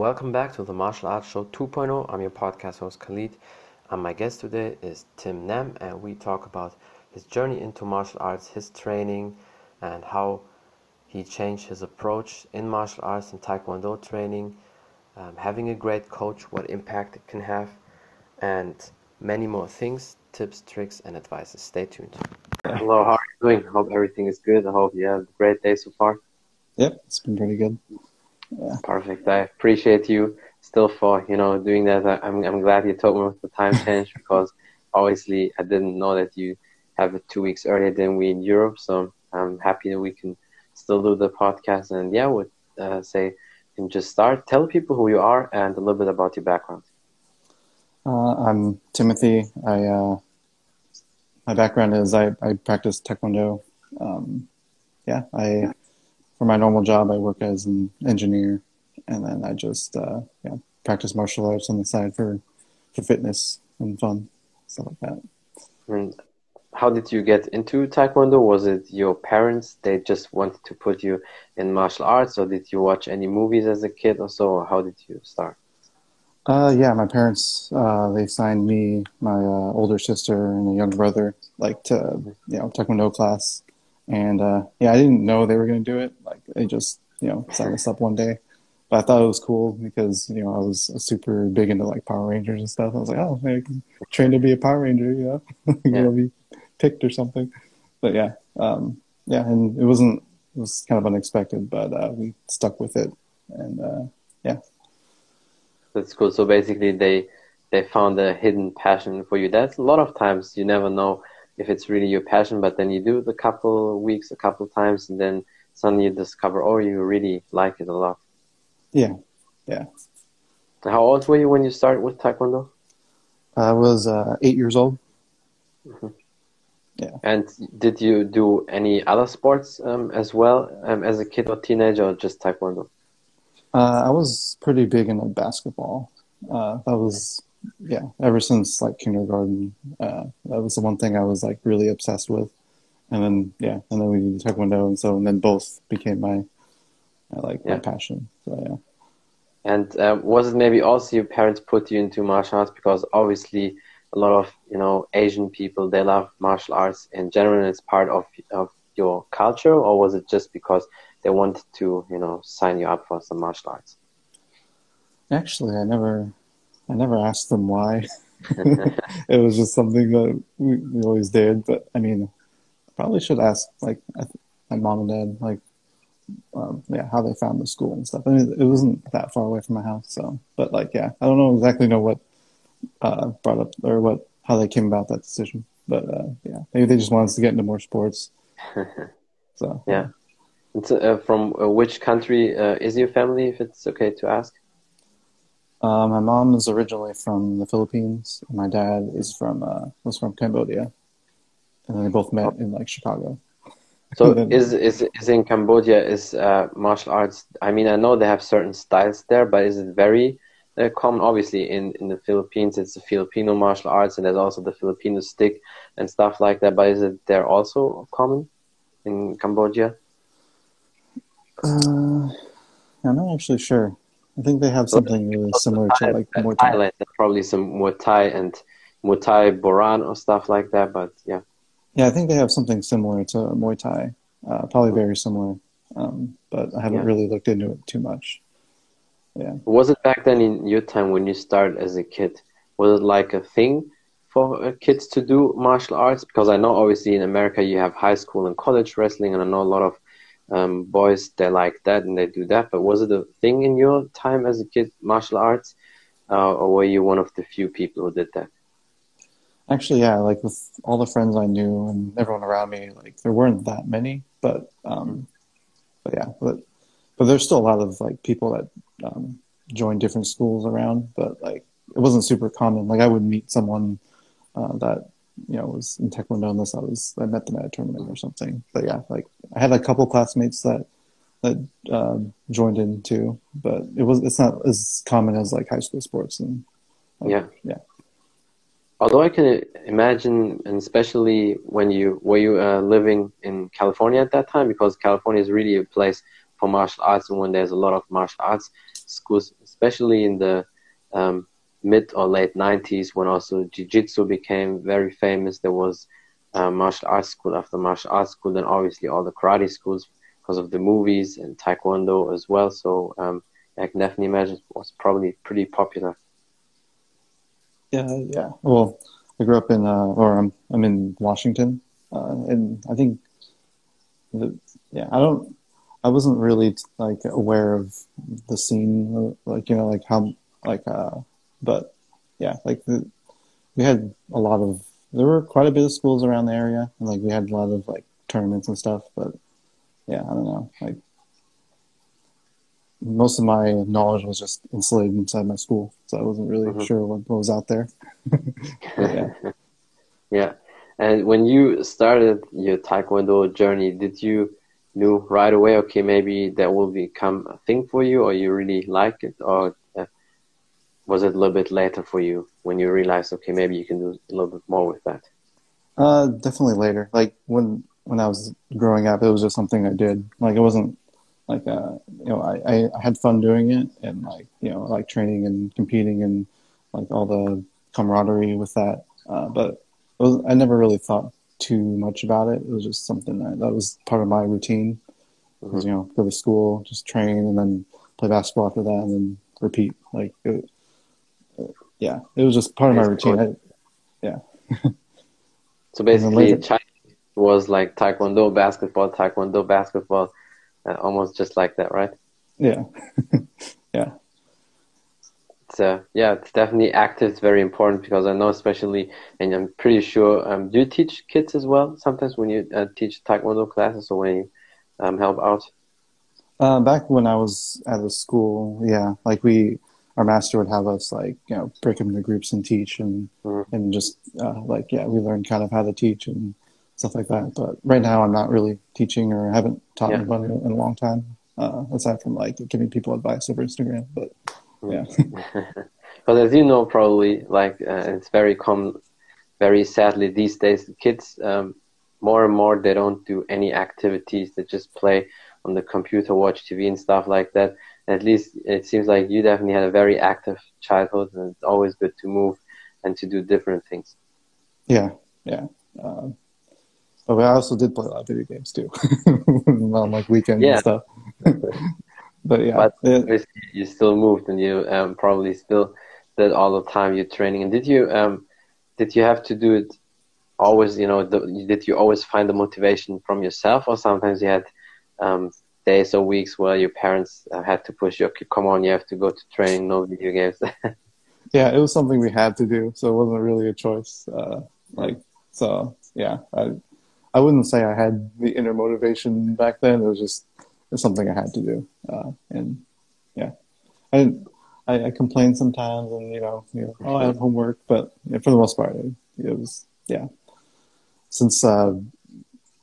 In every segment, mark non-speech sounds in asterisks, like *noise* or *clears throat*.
Welcome back to the Martial Arts Show 2.0. I'm your podcast host Khalid, and my guest today is Tim Nam, and we talk about his journey into martial arts, his training, and how he changed his approach in martial arts and Taekwondo training, um, having a great coach, what impact it can have, and many more things, tips, tricks, and advices. Stay tuned. Hello, how are you doing? Hope everything is good. I hope you have a great day so far. Yep, it's been pretty good. Yeah. Perfect. I appreciate you still for you know doing that. I'm I'm glad you told me with the time *laughs* change because obviously I didn't know that you have it two weeks earlier than we in Europe. So I'm happy that we can still do the podcast. And yeah, would uh, say can just start. Tell people who you are and a little bit about your background. Uh, I'm Timothy. I uh, my background is I, I practice Taekwondo. Um, yeah, I for my normal job, I work as an engineer, and then I just uh, yeah practice martial arts on the side for for fitness and fun stuff like that. And how did you get into Taekwondo? Was it your parents? They just wanted to put you in martial arts, or did you watch any movies as a kid, or so? Or how did you start? Uh, yeah, my parents uh, they signed me, my uh, older sister, and a younger brother like to you know Taekwondo class and uh, yeah, I didn't know they were going to do it. Like they just, you know, signed us up one day. But I thought it was cool because, you know, I was super big into like Power Rangers and stuff. I was like, oh, I can train to be a Power Ranger, you know, *laughs* yeah. to be picked or something. But yeah, um, yeah, and it wasn't, it was kind of unexpected, but uh, we stuck with it. And uh, yeah. That's cool. So basically, they they found a hidden passion for you. That's a lot of times you never know if it's really your passion, but then you do it a couple weeks, a couple times, and then suddenly you discover, oh, you really like it a lot. Yeah, yeah. How old were you when you started with Taekwondo? I was uh, eight years old. Mm-hmm. Yeah. And did you do any other sports um, as well um, as a kid or teenager, or just Taekwondo? Uh, I was pretty big into basketball. Uh, that was yeah, ever since like kindergarten, uh, that was the one thing I was like really obsessed with. And then yeah, and then we did taekwondo, and so and then both became my, uh, like yeah. my passion. So yeah. And uh, was it maybe also your parents put you into martial arts because obviously a lot of you know Asian people they love martial arts in general. It's part of of your culture, or was it just because they wanted to you know sign you up for some martial arts? Actually, I never I never asked them why. *laughs* *laughs* it was just something that we, we always did. But I mean, I probably should ask like my mom and dad like um, yeah how they found the school and stuff. I mean, it wasn't that far away from my house, so but like yeah, I don't know exactly know what uh, brought up or what how they came about that decision. But uh, yeah, maybe they just wanted us to get into more sports. *laughs* so yeah. Uh, from uh, which country uh, is your family, if it's okay to ask? Uh, my mom is originally from the Philippines. my dad is from uh, was from Cambodia, and then they both met in like Chicago. So *laughs* then, is is is in Cambodia is uh, martial arts? I mean, I know they have certain styles there, but is it very uh, common? Obviously, in in the Philippines, it's the Filipino martial arts, and there's also the Filipino stick and stuff like that. But is it there also common in Cambodia? Uh, I'm not actually sure. I think they have something really similar to like Muay Thai. Thailand, probably some Muay Thai and Muay Thai Boran or stuff like that. But yeah. Yeah, I think they have something similar to Muay Thai. Uh, probably very similar, um, but I haven't yeah. really looked into it too much. Yeah. Was it back then in your time when you started as a kid? Was it like a thing for uh, kids to do martial arts? Because I know obviously in America you have high school and college wrestling, and I know a lot of um, boys they like that and they do that. But was it a thing in your time as a kid, martial arts, uh, or were you one of the few people who did that? Actually, yeah. Like with all the friends I knew and everyone around me, like there weren't that many, but um, but yeah, but but there's still a lot of like people that um, join different schools around, but like it wasn't super common. Like I would meet someone uh, that you know was in taekwondo unless I was I met them at a tournament or something. But yeah, like I had a couple classmates that that um, joined in too, but it was it's not as common as like high school sports and like, yeah yeah. Although I can imagine, and especially when you were you uh, living in California at that time, because California is really a place for martial arts, and when there's a lot of martial arts schools, especially in the um, mid or late 90s when also jiu-jitsu became very famous. There was uh, martial arts school after martial arts school then obviously all the karate schools because of the movies and taekwondo as well. So um, i can definitely imagine it was probably pretty popular. Yeah yeah. Well i grew up in uh, or i'm, I'm in washington uh, and i think the, yeah i don't i wasn't really like aware of the scene like you know like how like uh but yeah, like the, we had a lot of there were quite a bit of schools around the area, and like we had a lot of like tournaments and stuff. But yeah, I don't know, like most of my knowledge was just insulated inside my school, so I wasn't really mm-hmm. sure what, what, was out there. *laughs* yeah. *laughs* yeah. And when you started your Taekwondo journey, did you knew right away, okay, maybe that will become a thing for you, or you really like it, or was it a little bit later for you when you realized okay maybe you can do a little bit more with that? Uh definitely later. Like when when i was growing up it was just something i did. Like it wasn't like uh you know i i had fun doing it and like you know like training and competing and like all the camaraderie with that. Uh but was, i never really thought too much about it. It was just something that, that was part of my routine. Mm-hmm. was, you know go to school just train and then play basketball after that and then repeat. Like it, yeah, it was just part of my routine. I, yeah. *laughs* so basically, China was like taekwondo, basketball, taekwondo, basketball, uh, almost just like that, right? Yeah. *laughs* yeah. So yeah, it's definitely active. It's very important because I know, especially, and I'm pretty sure. Um, do you teach kids as well? Sometimes when you uh, teach taekwondo classes or when you um, help out. Uh, back when I was at the school, yeah, like we our master would have us like you know break them into groups and teach and mm-hmm. and just uh, like yeah we learned kind of how to teach and stuff like that. But right now i'm not really teaching or haven't taught yeah. anybody in a long time uh, aside from like giving people advice over instagram but yeah. *laughs* But as you know probably like uh, it's very common very sadly these days kids um, more and more they don't do any activities. They just play on the computer watch tv and stuff like that at least it seems like you definitely had a very active childhood, and it's always good to move and to do different things. Yeah, yeah. Um, but I also did play a lot of video games too, *laughs* on like weekends yeah. and stuff. *laughs* but yeah, but it, you still moved, and you um, probably still did all the time you're training. And did you um, did you have to do it always? You know, the, did you always find the motivation from yourself, or sometimes you had um, days or weeks where your parents had to push you, come on, you have to go to training, no video games? *laughs* yeah, it was something we had to do, so it wasn't really a choice. Uh, like, so yeah, I, I wouldn't say I had the inner motivation back then. It was just something I had to do, uh, and yeah, I, I, I complained sometimes, and you know, you know, oh, I have homework, but for the most part, it, it was yeah. Since uh,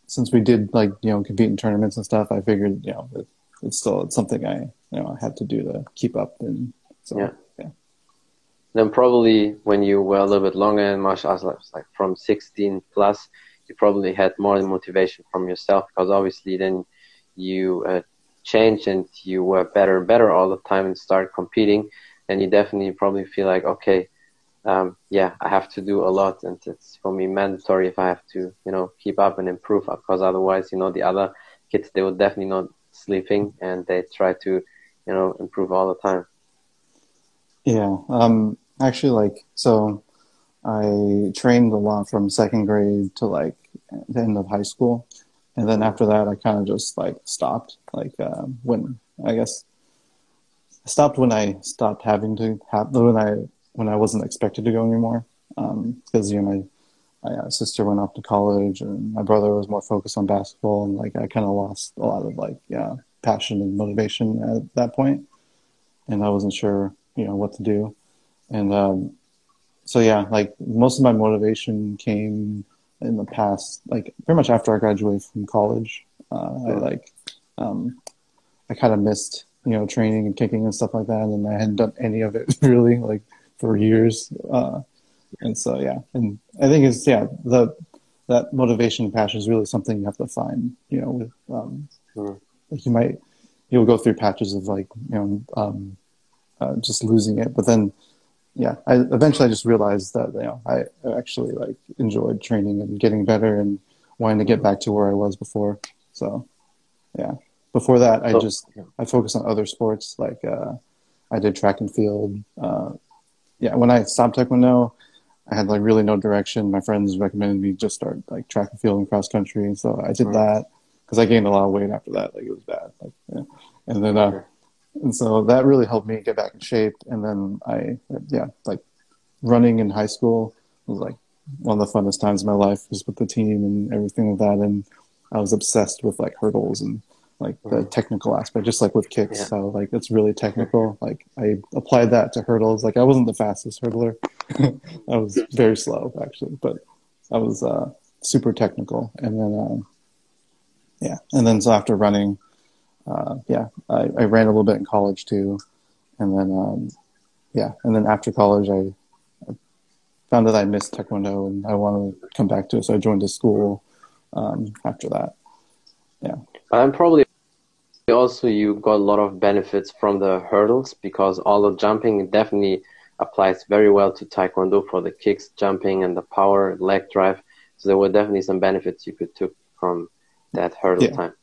since we did like you know compete in tournaments and stuff, I figured you know it, it's still it's something I you know I had to do to keep up and so yeah. yeah. Then probably when you were a little bit longer in martial arts, like from 16 plus, you probably had more motivation from yourself because obviously then you uh, changed and you were better and better all the time and start competing, and you definitely probably feel like okay um, yeah, I have to do a lot, and it's for me mandatory if I have to, you know, keep up and improve. Because otherwise, you know, the other kids they would definitely not sleeping, and they try to, you know, improve all the time. Yeah, um, actually, like so, I trained a lot from second grade to like the end of high school, and then after that, I kind of just like stopped. Like uh, when I guess I stopped when I stopped having to have when I when I wasn't expected to go anymore because um, you know my my uh, sister went off to college and my brother was more focused on basketball and like I kind of lost a lot of like yeah passion and motivation at that point. And I wasn't sure you know what to do. And um, so yeah like most of my motivation came in the past like pretty much after I graduated from college. Uh, I like um, I kind of missed you know training and kicking and stuff like that. And I hadn't done any of it *laughs* really. Like for years. Uh, and so, yeah, and I think it's, yeah, the, that motivation and passion is really something you have to find, you know, with, um, sure. like you might, you'll go through patches of like, you know, um, uh, just losing it. But then, yeah, I eventually I just realized that you know I actually like enjoyed training and getting better and wanting to get back to where I was before. So, yeah. Before that, I just I focused on other sports like uh, I did track and field. Uh, yeah, when I stopped taekwondo, I had like really no direction. My friends recommended me just start like track and field and cross country, and so I did that because I gained a lot of weight after that. Like it was bad. Like, yeah. and then uh, and so that really helped me get back in shape. And then I yeah like running in high school was like one of the funnest times of my life was with the team and everything like that. And I was obsessed with like hurdles and like the mm-hmm. technical aspect, just like with kicks. Yeah. So like it's really technical. Like I applied that to hurdles. Like I wasn't the fastest hurdler. *laughs* I was very slow actually, but I was uh, super technical. And then um, yeah, and then so after running, uh, yeah, I, I, ran a little bit in college too, and then um, yeah, and then after college I, I, found that I missed taekwondo and I wanted to come back to it, so I joined a school um, after that. Yeah, I'm probably also you got a lot of benefits from the hurdles because all the jumping definitely applies very well to taekwondo for the kicks, jumping, and the power leg drive. So there were definitely some benefits you could took from that hurdle yeah. time.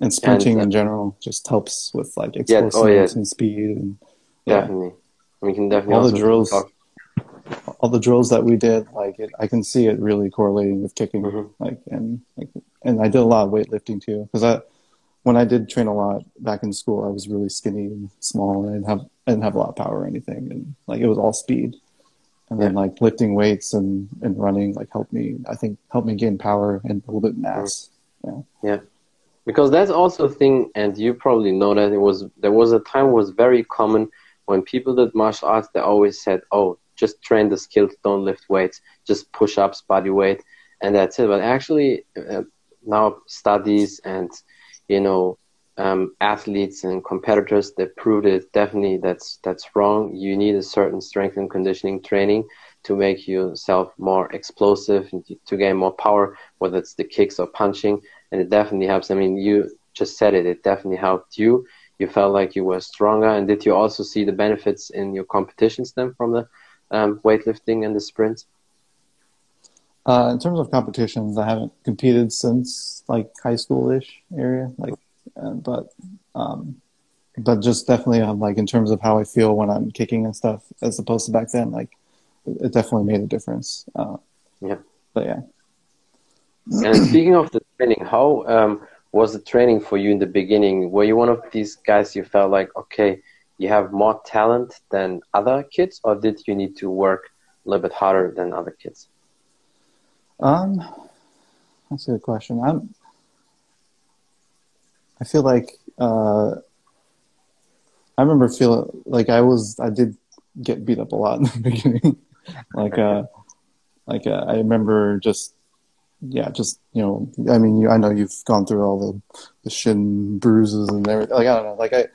And sprinting and, uh, in general just helps with like explosiveness yeah, oh, yeah. and speed and yeah. definitely. Mean, can definitely all the drills. Talk. All the drills that we did, like it, I can see it really correlating with kicking. Mm-hmm. Like and like, and I did a lot of weightlifting too because I when I did train a lot back in school, I was really skinny and small, and I didn't have I didn't have a lot of power or anything, and like it was all speed. And then like lifting weights and, and running like helped me. I think helped me gain power and a little bit mass. Yeah. Yeah. Because that's also a thing, and you probably know that it was there was a time was very common when people did martial arts. They always said, "Oh, just train the skills, don't lift weights, just push ups, body weight, and that's it." But actually, uh, now studies and you know um, athletes and competitors that proved it definitely that's that's wrong. You need a certain strength and conditioning training to make yourself more explosive and to gain more power whether it's the kicks or punching. And it definitely helps. I mean you just said it. It definitely helped you. You felt like you were stronger. And did you also see the benefits in your competitions then from the um, weightlifting and the sprints uh, in terms of competitions, I haven't competed since like high school-ish area, like, uh, but um, but just definitely on like in terms of how I feel when I'm kicking and stuff, as opposed to back then, like it definitely made a difference. Uh, yeah, but yeah. And speaking of the training, how um, was the training for you in the beginning? Were you one of these guys you felt like okay, you have more talent than other kids, or did you need to work a little bit harder than other kids? Um, that's a good question. I'm. I feel like uh, I remember feeling like I was. I did get beat up a lot in the *laughs* beginning. like, uh, like uh, I remember just, yeah, just you know. I mean, you. I know you've gone through all the the shin bruises and everything. Like I don't know. Like I,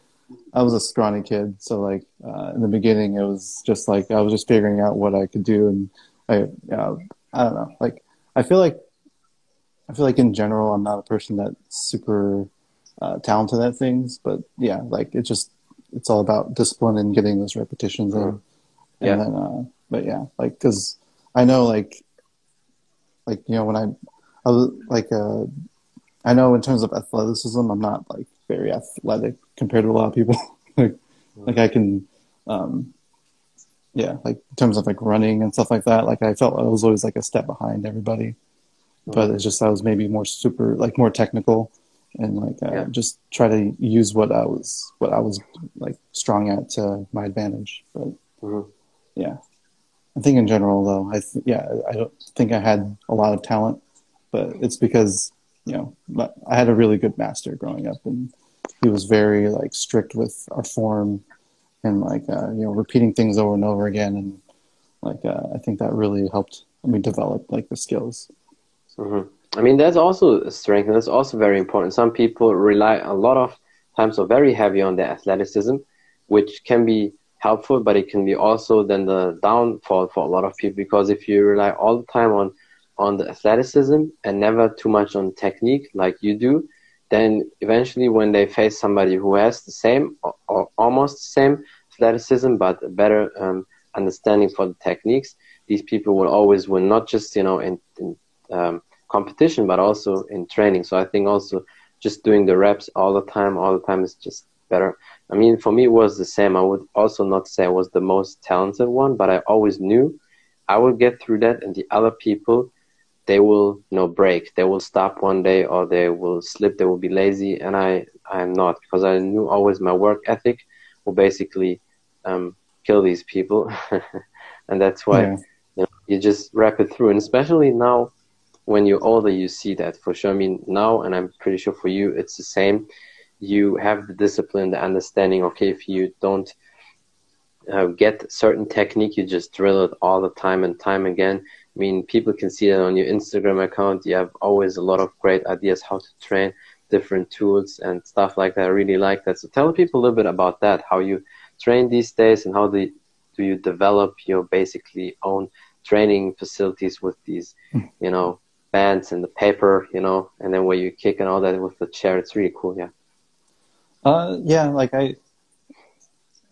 I was a scrawny kid, so like uh, in the beginning, it was just like I was just figuring out what I could do, and I, uh, I don't know, like I feel like I feel like in general I'm not a person that's super uh, talented at things, but yeah, like it's just it's all about discipline and getting those repetitions in. And yeah. then, uh, but yeah, like because I know like like you know when I I was like uh I know in terms of athleticism I'm not like very athletic compared to a lot of people. *laughs* like like I can um yeah, like in terms of like running and stuff like that, like I felt I was always like a step behind everybody. Mm-hmm. But it's just I was maybe more super like more technical and like uh, yeah. just try to use what I was what I was like strong at to my advantage. But mm-hmm. yeah, I think in general though, I th- yeah I don't think I had a lot of talent, but it's because you know I had a really good master growing up and he was very like strict with our form and like uh, you know repeating things over and over again and like uh, I think that really helped me develop like the skills. Mm-hmm. I mean that's also a strength and that's also very important. Some people rely a lot of times are very heavy on their athleticism, which can be helpful, but it can be also then the downfall for a lot of people because if you rely all the time on on the athleticism and never too much on technique like you do, then eventually when they face somebody who has the same or, or almost the same athleticism but a better um, understanding for the techniques, these people will always win, not just you know in, in um, competition but also in training. So I think also just doing the reps all the time, all the time is just better. I mean, for me, it was the same. I would also not say I was the most talented one, but I always knew I would get through that, and the other people, they will you know break. They will stop one day, or they will slip. They will be lazy, and I I am not because I knew always my work ethic will basically um, kill these people, *laughs* and that's why yeah. you, know, you just wrap it through. And especially now, when you're older, you see that for sure. I mean, now, and I'm pretty sure for you, it's the same. You have the discipline, the understanding. Okay, if you don't uh, get certain technique, you just drill it all the time and time again. I mean, people can see that on your Instagram account. You have always a lot of great ideas how to train, different tools and stuff like that. I really like that. So tell people a little bit about that, how you train these days and how do you develop your basically own training facilities with these, hmm. you know, bands and the paper, you know, and then where you kick and all that with the chair. It's really cool. Yeah. Uh, yeah, like I,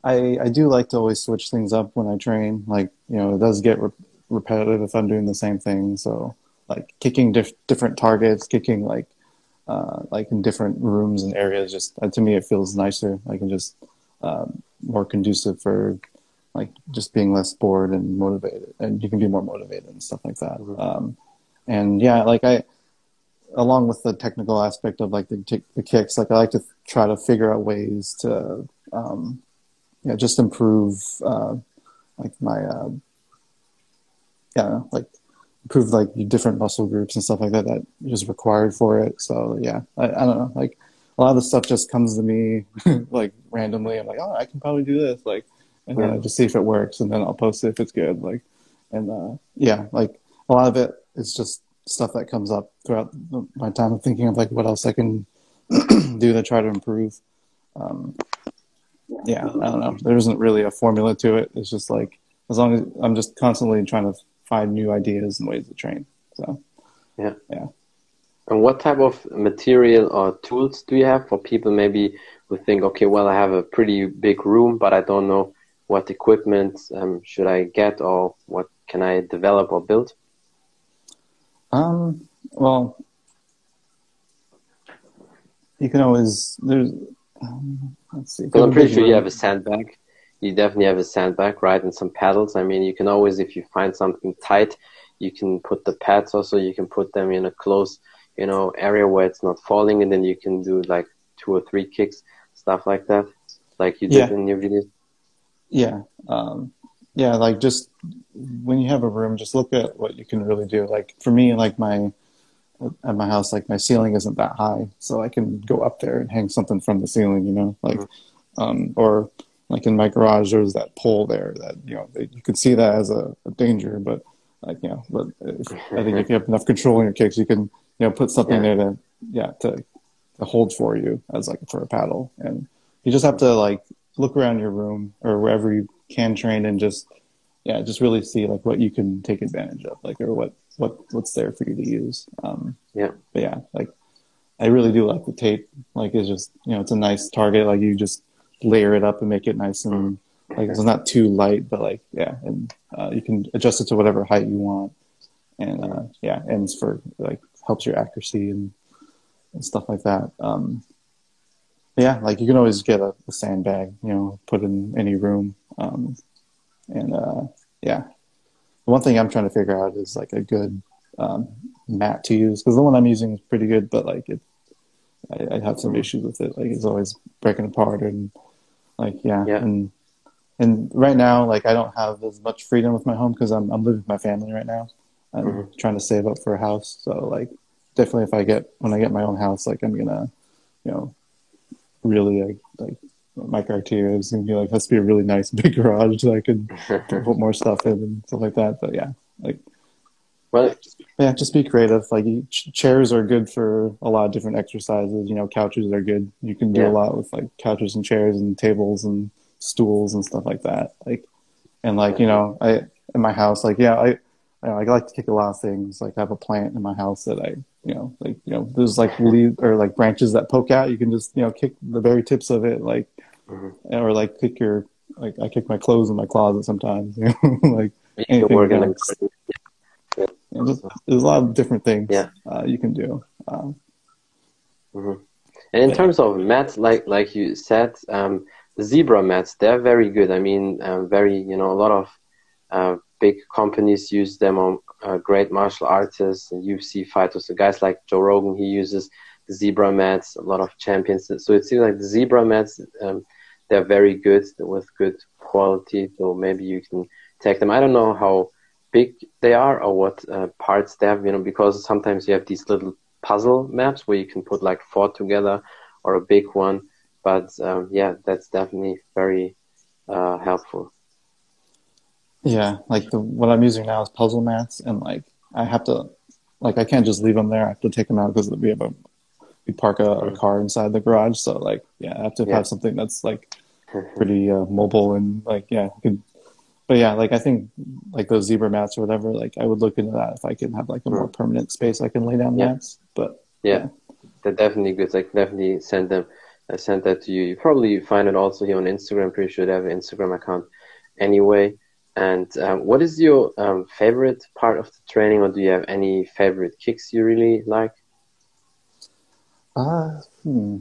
I, I do like to always switch things up when I train. Like, you know, it does get re- repetitive if I'm doing the same thing. So, like kicking diff- different targets, kicking like, uh, like in different rooms and areas. Just uh, to me, it feels nicer. I can just um, more conducive for like just being less bored and motivated, and you can be more motivated and stuff like that. Mm-hmm. Um, and yeah, like I, along with the technical aspect of like the t- the kicks, like I like to try to figure out ways to, um, yeah, just improve uh, like my, yeah, like improve like different muscle groups and stuff like that that is required for it. So yeah, I, I don't know, like a lot of the stuff just comes to me *laughs* like randomly. I'm like, oh, I can probably do this, like, and then I just see if it works, and then I'll post it if it's good, like, and uh, yeah, like a lot of it is just stuff that comes up throughout my time of thinking of like what else I can *clears throat* do to try to improve. Um, yeah, I don't know. There isn't really a formula to it. It's just like as long as I'm just constantly trying to find new ideas and ways to train. So yeah, yeah. And what type of material or tools do you have for people maybe who think, okay, well, I have a pretty big room, but I don't know what equipment um, should I get or what can I develop or build? Um, well, you can always there's. Um, let's see. I'm pretty sure room. you have a sandbag. You definitely have a sandbag, right, and some paddles. I mean, you can always, if you find something tight, you can put the pads also. You can put them in a close you know area where it's not falling and then you can do like two or three kicks stuff like that like you did yeah. in your videos yeah um, yeah like just when you have a room just look at what you can really do like for me like my at my house like my ceiling isn't that high so i can go up there and hang something from the ceiling you know like mm-hmm. um, or like in my garage there's that pole there that you know you could see that as a, a danger but like you know but if, i think if you have enough control in your kicks you can you know, put something yeah. there to, yeah, to, to hold for you as like for a paddle. And you just have to like look around your room or wherever you can train and just, yeah, just really see like what you can take advantage of, like, or what, what, what's there for you to use. Um, yeah. But yeah, like, I really do like the tape. Like, it's just, you know, it's a nice target. Like, you just layer it up and make it nice and, like it's not too light, but like yeah, and uh, you can adjust it to whatever height you want, and uh, yeah, and it's for like helps your accuracy and, and stuff like that. Um, yeah, like you can always get a, a, sandbag, you know, put in any room. Um, and uh, yeah, the one thing I'm trying to figure out is like a good um, mat to use because the one I'm using is pretty good, but like it, I, I have some issues with it. Like it's always breaking apart and like yeah, yeah. and and right now like I don't have as much freedom with my home because I'm I'm living with my family right now. I'm mm-hmm. trying to save up for a house. So like definitely if I get when I get my own house, like I'm gonna, you know, really like, like my criteria is gonna be like has to be a really nice *laughs* big garage so I could *laughs* put more stuff in and stuff like that. But yeah, like well, yeah, just be creative. Like chairs are good for a lot of different exercises. You know, couches are good. You can do yeah. a lot with like couches and chairs and tables and stools and stuff like that. Like, and like you know, I in my house, like yeah, I I like to kick a lot of things. Like I have a plant in my house that I you know, like you know, there's like leaves or like branches that poke out. You can just you know kick the very tips of it, like mm-hmm. or like kick your like I kick my clothes in my closet sometimes. *laughs* You know, like anything. There's, there's, a lot of different things yeah. uh, you can do. Um, mm-hmm. And in terms of mats, like like you said, um, the zebra mats they're very good. I mean, um, very you know a lot of uh, big companies use them on uh, great martial artists and UFC fighters. So guys like Joe Rogan, he uses the zebra mats. A lot of champions. So it seems like the zebra mats um, they're very good with good quality. So maybe you can take them. I don't know how big they are or what uh, parts they have. You know, because sometimes you have these little puzzle mats where you can put like four together or a big one. But um, yeah, that's definitely very uh, helpful. Yeah, like the what I'm using now is puzzle mats, and like I have to, like I can't just leave them there. I have to take them out because we have a we park a, a, car inside the garage, so like yeah, I have to yeah. have something that's like *laughs* pretty uh, mobile and like yeah, can, but yeah, like I think like those zebra mats or whatever, like I would look into that if I could have like a more permanent space I can lay down yeah. mats. But yeah, yeah. they're definitely good. Like definitely send them. I sent that to you. You probably find it also here on Instagram. I'm pretty sure they have an Instagram account anyway. And um, what is your um, favorite part of the training, or do you have any favorite kicks you really like? Uh, hmm.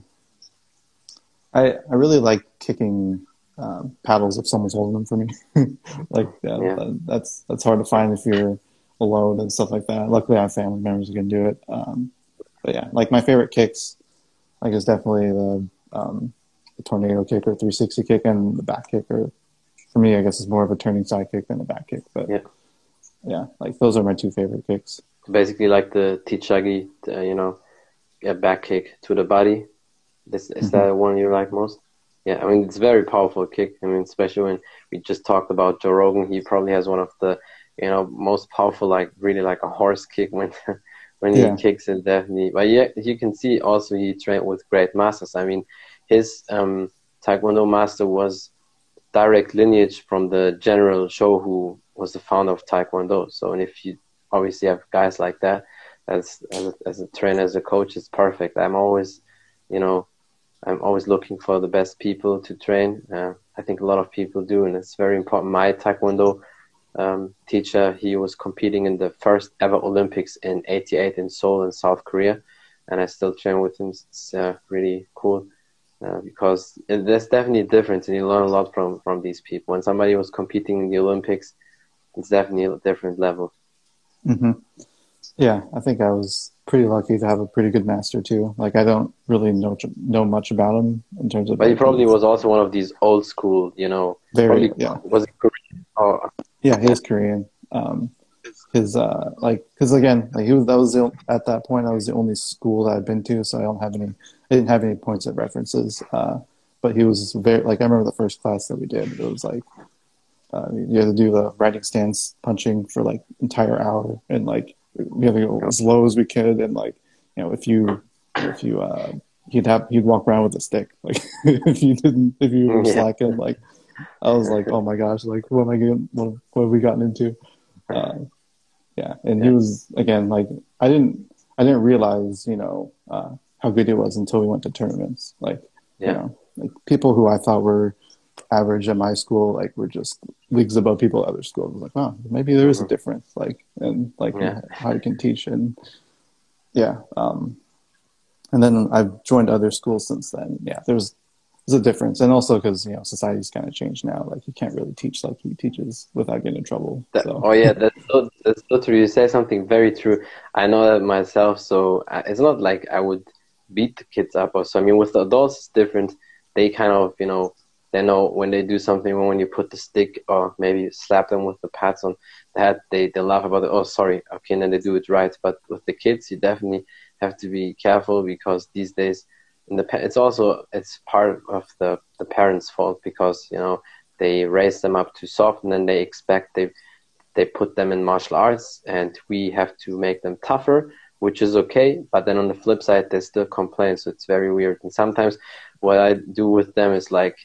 I I really like kicking um, paddles if someone's holding them for me. *laughs* like yeah, yeah. That, that's that's hard to find if you're alone and stuff like that. Luckily, I have family members who can do it. Um, but yeah, like my favorite kicks, like is definitely the, um, the tornado kick or 360 kick and the back kick or for me, I guess it's more of a turning side kick than a back kick. But yeah, yeah, like those are my two favorite kicks. Basically, like the Tichagi, uh, you know, a back kick to the body. This, is mm-hmm. that one you like most? Yeah, I mean it's a very powerful kick. I mean, especially when we just talked about Joe Rogan, he probably has one of the you know most powerful, like really like a horse kick when *laughs* when he yeah. kicks it. Definitely, but yeah, you can see also he trained with great masters. I mean, his um, Taekwondo master was direct lineage from the general Choi who was the founder of Taekwondo. So, and if you obviously have guys like that as as a, as a trainer, as a coach, it's perfect. I'm always, you know, I'm always looking for the best people to train. Uh, I think a lot of people do, and it's very important. My Taekwondo um, teacher, he was competing in the first ever Olympics in '88 in Seoul in South Korea, and I still train with him. It's uh, really cool. Uh, because it, there's definitely a difference, and you learn a lot from from these people. When somebody was competing in the Olympics, it's definitely a different level. Mm-hmm. Yeah, I think I was pretty lucky to have a pretty good master too. Like I don't really know know much about him in terms of. But he probably was also one of these old school, you know. Very probably, yeah. Was he Korean? Oh. Yeah, he is Korean. Um, his uh, like because again, like he was that was the, at that point I was the only school that I'd been to, so I don't have any I didn't have any points of references. Uh, but he was very like I remember the first class that we did. It was like uh, you had to do the riding stance punching for like entire hour, and like we had to go as low as we could, and like you know if you if you uh, he'd have he'd walk around with a stick. *laughs* Like if you didn't if you were slacking like I was like oh my gosh like what am I getting what, what have we gotten into? Uh, yeah. And he was again like I didn't I didn't realize you know uh, how good he was until we went to tournaments. Like, yeah. you know, like people who I thought were average at my school, like were just leagues above people at other schools. like, wow, maybe there is a mm-hmm. difference, like, and like yeah. how you can teach and yeah. Um, and then I've joined other schools since then. Yeah, there's there's a difference, and also because you know society's kind of changed now. Like you can't really teach like he teaches without getting in trouble. That, so. Oh yeah, that's so that's so true. You say something very true. I know that myself. So uh, it's not like I would beat the kids up or so. I mean, with the adults, it's different. They kind of, you know, they know when they do something wrong, when you put the stick or maybe slap them with the pads on the head, they, they laugh about it. Oh, sorry. Okay. And then they do it right. But with the kids, you definitely have to be careful because these days, in the it's also it's part of the the parents' fault because you know they raise them up too soft and then they expect they they put them in martial arts and we have to make them tougher which is okay. But then on the flip side, they still complain. So it's very weird. And sometimes what I do with them is like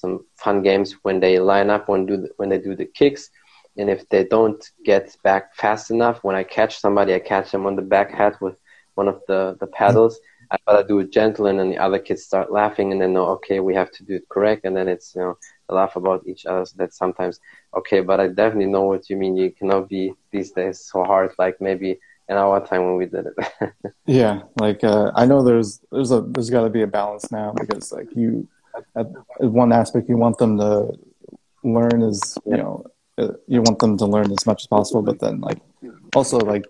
some fun games when they line up when do the, when they do the kicks. And if they don't get back fast enough, when I catch somebody, I catch them on the back head with one of the the paddles. I gotta do it gentle, and then the other kids start laughing, and then know, okay, we have to do it correct, and then it's you know laugh about each other. So that's sometimes okay, but I definitely know what you mean. You cannot be these days so hard, like maybe in our time when we did it. *laughs* yeah, like uh, I know there's there's a there's got to be a balance now because like you, one aspect you want them to learn is you know uh, you want them to learn as much as possible, but then like also like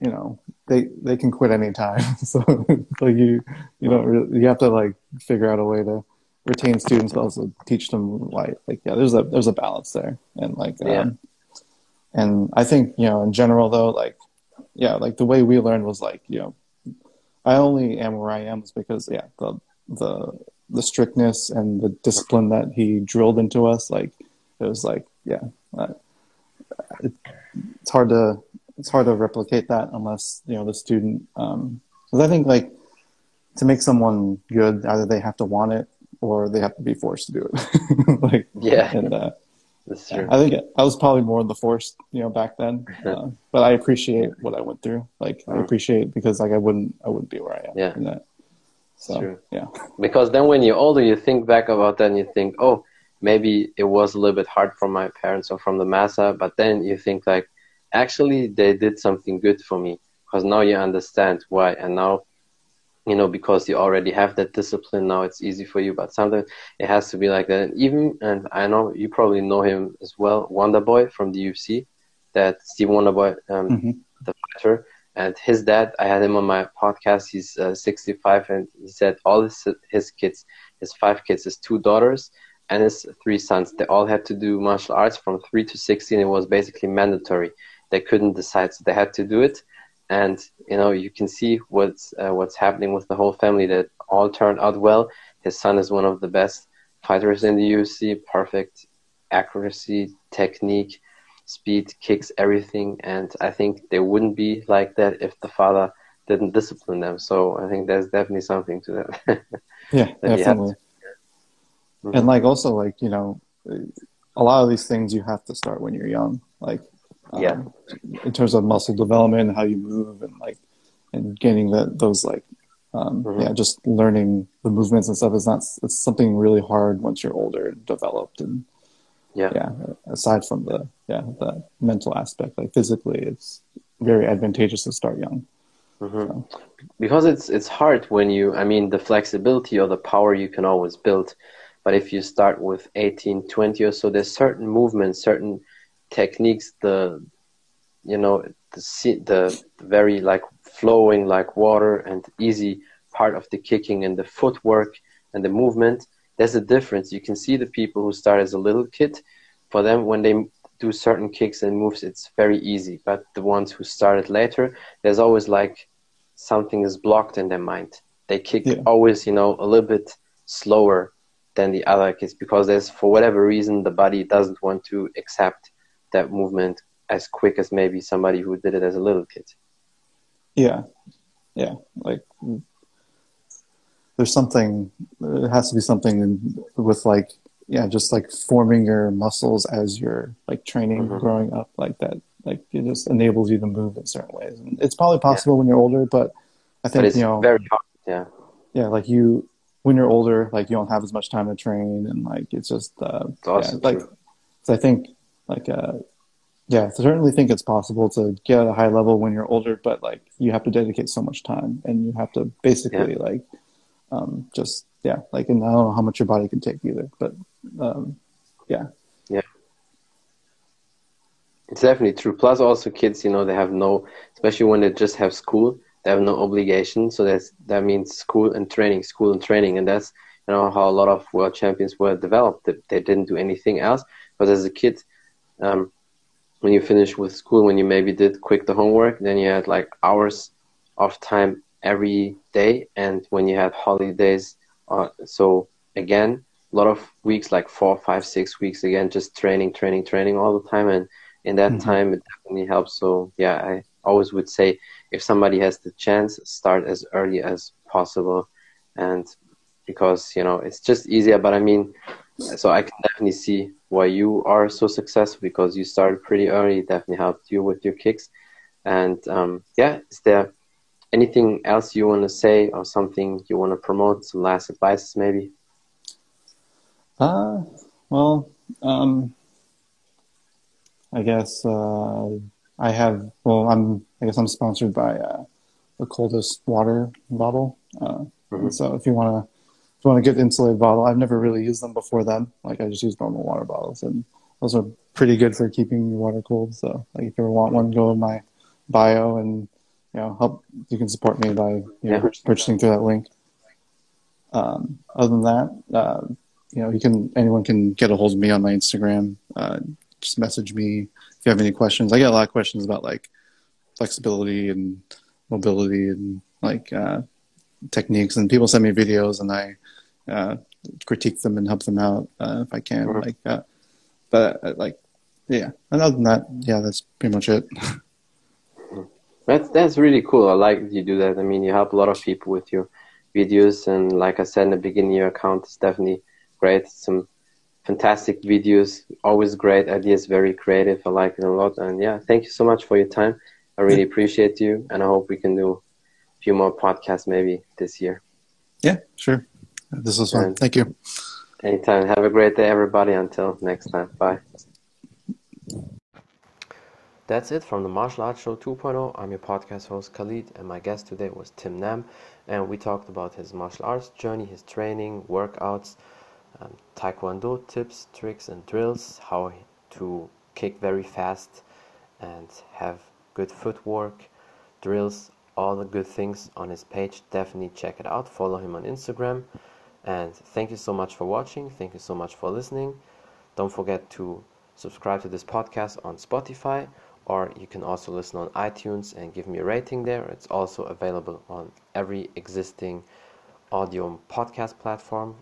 you know they they can quit anytime, *laughs* so like you you don't really, you have to like figure out a way to retain students, but also teach them why. Like, yeah, there's a there's a balance there, and like, yeah. Um, and I think you know, in general though, like, yeah, like the way we learned was like, you know, I only am where I am is because yeah, the the the strictness and the discipline that he drilled into us, like, it was like, yeah, uh, it's hard to it's hard to replicate that unless you know the student. Um, because I think like to make someone good, either they have to want it or they have to be forced to do it. *laughs* like yeah, and uh, that's true. I think I was probably more the forced, you know, back then. *laughs* Uh, but I appreciate what I went through. Like I mm. appreciate because like I wouldn't I wouldn't be where I am. Yeah. So true. yeah. Because then when you're older, you think back about that and you think, oh, maybe it was a little bit hard from my parents or from the massa, but then you think like, actually they did something good for me because now you understand why, and now you know, because you already have that discipline now, it's easy for you. But sometimes it has to be like that. And even, and I know you probably know him as well, Wonder Boy from the UFC, that Steve Wonder Boy, um, mm-hmm. the fighter. And his dad, I had him on my podcast. He's uh, 65, and he said all his his kids, his five kids, his two daughters, and his three sons, they all had to do martial arts from three to 16. It was basically mandatory. They couldn't decide, so they had to do it and you know you can see what's uh, what's happening with the whole family that all turned out well. His son is one of the best fighters in the UFC, perfect accuracy, technique, speed, kicks, everything, and I think they wouldn't be like that if the father didn't discipline them. So I think there's definitely something to that. *laughs* yeah, that definitely. Mm-hmm. And like also like you know, a lot of these things you have to start when you're young. Like yeah um, in terms of muscle development how you move and like and gaining that those like um, mm-hmm. yeah just learning the movements and stuff is not it's something really hard once you're older and developed and yeah yeah aside from the yeah the mental aspect like physically it's very advantageous to start young mm-hmm. so. because it's it's hard when you i mean the flexibility or the power you can always build but if you start with 18 20 or so there's certain movements certain techniques the you know the the very like flowing like water and easy part of the kicking and the footwork and the movement there's a difference you can see the people who start as a little kid for them when they do certain kicks and moves it's very easy but the ones who started later there's always like something is blocked in their mind they kick yeah. always you know a little bit slower than the other kids because there's for whatever reason the body doesn't want to accept that movement as quick as maybe somebody who did it as a little kid. Yeah, yeah. Like there's something. It has to be something in, with like yeah, just like forming your muscles as you're like training, mm-hmm. growing up like that. Like it just enables you to move in certain ways. And it's probably possible yeah. when you're older, but I think you know very hard. Yeah. Yeah, like you when you're older, like you don't have as much time to train, and like it's just uh, it's yeah, like so I think like uh yeah i certainly think it's possible to get at a high level when you're older but like you have to dedicate so much time and you have to basically yeah. like um just yeah like and i don't know how much your body can take either but um yeah. Yeah. It's definitely true. Plus also kids you know they have no especially when they just have school they have no obligation. So that's that means school and training school and training. And that's you know how a lot of world champions were developed. They, they didn't do anything else. But as a kid um, when you finish with school, when you maybe did quick the homework, then you had like hours of time every day, and when you had holidays, uh, so again, a lot of weeks, like four, five, six weeks, again, just training, training, training all the time, and in that mm-hmm. time, it definitely helps. So yeah, I always would say if somebody has the chance, start as early as possible, and because you know it's just easier. But I mean, so I can definitely see why you are so successful because you started pretty early. It definitely helped you with your kicks. And um, yeah, is there anything else you want to say or something you want to promote? Some last advice, maybe? Uh, well, um, I guess uh, I have. Well, I'm. I guess I'm sponsored by uh, the coldest water bottle. Uh, mm-hmm. So if you want to, if you want to get insulated bottle, I've never really used them before. Then, like I just use normal water bottles, and those are pretty good for keeping your water cold. So, like if you ever want one, go in my bio and you know help. You can support me by you know, yeah. purchasing through that link. Um, other than that, uh, you know, you can anyone can get a hold of me on my Instagram. Uh, just message me if you have any questions. I get a lot of questions about like flexibility and mobility and like uh, techniques, and people send me videos, and I uh, critique them and help them out uh, if I can. Mm-hmm. Like, uh, but uh, like, yeah. And other than that, yeah, that's pretty much it. *laughs* That's that's really cool. I like you do that. I mean, you help a lot of people with your videos, and like I said in the beginning, your account is definitely great. Some fantastic videos, always great ideas, very creative. I like it a lot. And yeah, thank you so much for your time. I really appreciate you, and I hope we can do a few more podcasts maybe this year. Yeah, sure. This was fun. And thank you. Anytime. Have a great day, everybody. Until next time. Bye. That's it from the Martial Arts Show 2.0. I'm your podcast host Khalid, and my guest today was Tim Nam, and we talked about his martial arts journey, his training, workouts, um, taekwondo tips, tricks, and drills, how to kick very fast and have good footwork, drills, all the good things on his page. Definitely check it out. Follow him on Instagram. And thank you so much for watching. Thank you so much for listening. Don't forget to subscribe to this podcast on Spotify or you can also listen on iTunes and give me a rating there. It's also available on every existing audio podcast platform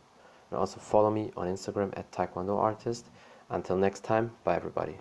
and also follow me on Instagram at Taekwondo Artist. Until next time, bye everybody.